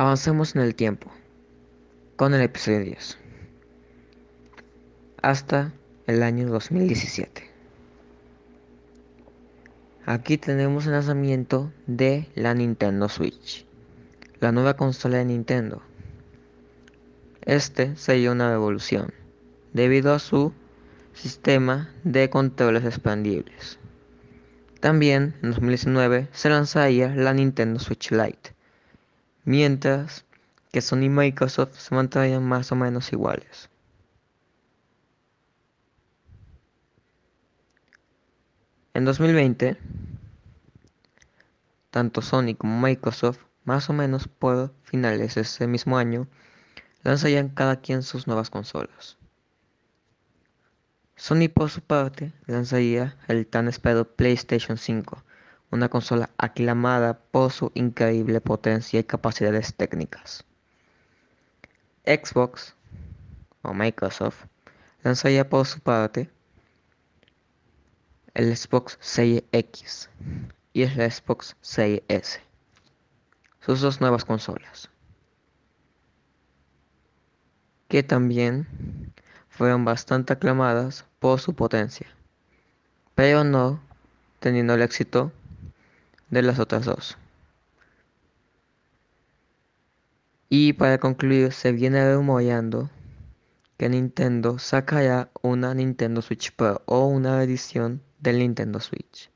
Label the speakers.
Speaker 1: Avancemos en el tiempo, con el episodio 10, hasta el año 2017. Aquí tenemos el lanzamiento de la Nintendo Switch, la nueva consola de Nintendo. Este sería una revolución, debido a su sistema de controles expandibles. También en 2019 se lanzaría la Nintendo Switch Lite, mientras que Sony y Microsoft se mantendrían más o menos iguales. En 2020, tanto Sony como Microsoft, más o menos por finales de ese mismo año, lanzarían cada quien sus nuevas consolas. Sony por su parte lanzaría el tan esperado PlayStation 5, una consola aclamada por su increíble potencia y capacidades técnicas. Xbox o Microsoft lanzaría por su parte el Xbox Series X y el Xbox Series S, sus dos nuevas consolas, que también fueron bastante aclamadas por su potencia, pero no teniendo el éxito de las otras dos. Y para concluir, se viene rumoreando que Nintendo sacará una Nintendo Switch Pro o una edición del Nintendo Switch.